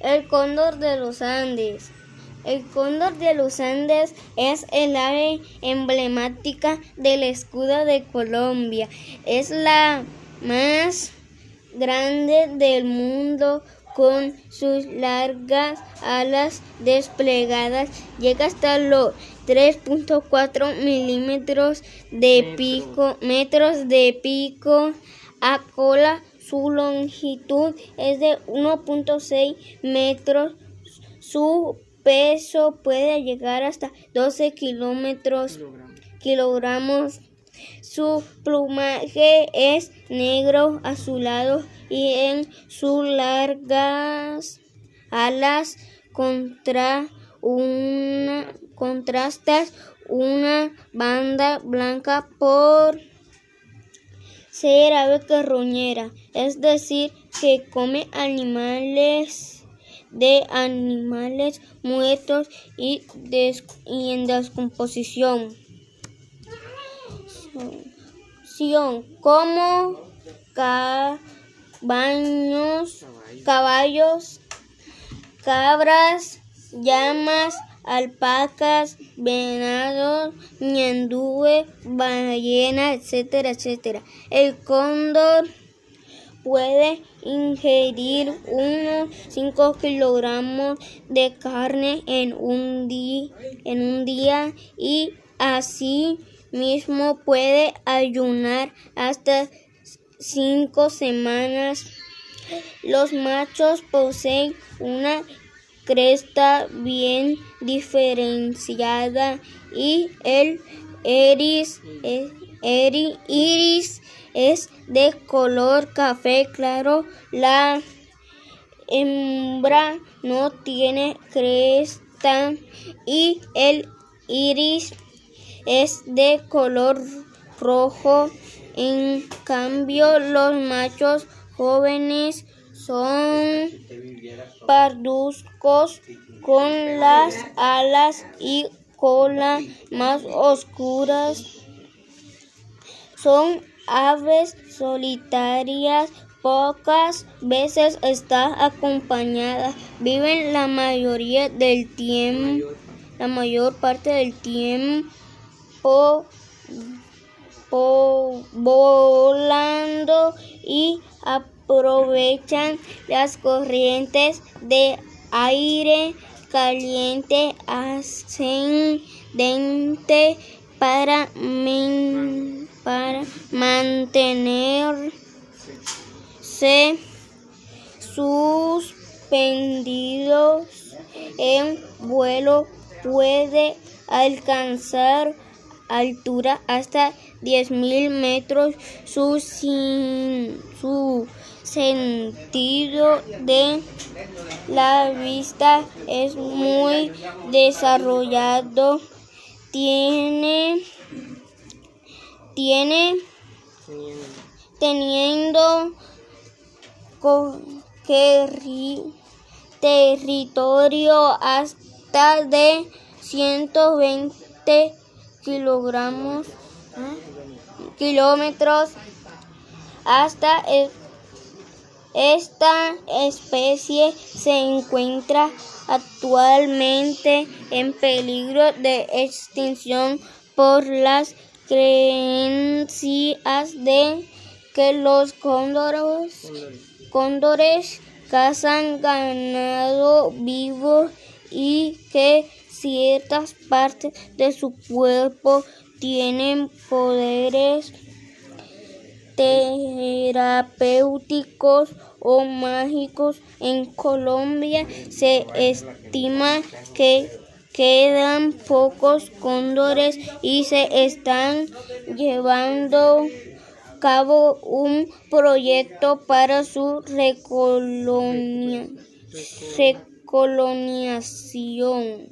El cóndor de los Andes. El cóndor de los Andes es el ave emblemática del escudo de Colombia. Es la más grande del mundo con sus largas alas desplegadas. Llega hasta los 3.4 milímetros de pico, metros de pico a cola. Su longitud es de 1.6 metros. Su peso puede llegar hasta 12 kilómetros, kilogramos. Su plumaje es negro azulado y en sus largas alas contra una contrastas una banda blanca por ser ave carroñera, es decir, que come animales de animales muertos y, en descomposición. Como caballos, caballos, cabras, llamas, alpacas, venados, ñandúe, ballena, etcétera, etcétera. El cóndor puede ingerir unos 5 kilogramos de carne en un, en un día y así mismo puede ayunar hasta 5 semanas. Los machos poseen una cresta bien diferenciada y el iris, el iris es de color café claro. La hembra no tiene cresta y el iris es de color rojo. En cambio, los machos jóvenes son parduzcos con las alas y cola más oscuras. Son aves solitarias, pocas veces está acompañada. Viven la mayoría del tiempo, la mayor parte del tiempo volando y aprovechan las corrientes de aire caliente ascendente para para mantenerse suspendidos. En vuelo puede alcanzar altura hasta 10.000 metros. Su, su sentido de la vista es muy desarrollado. Tiene tiene teniendo territorio hasta de 120 kilogramos kilómetros hasta esta especie se encuentra actualmente en peligro de extinción por las creencias de que los cóndores, cóndores cazan ganado vivo y que ciertas partes de su cuerpo tienen poderes terapéuticos o mágicos. En Colombia se estima que Quedan pocos cóndores y se están llevando a cabo un proyecto para su recolonización.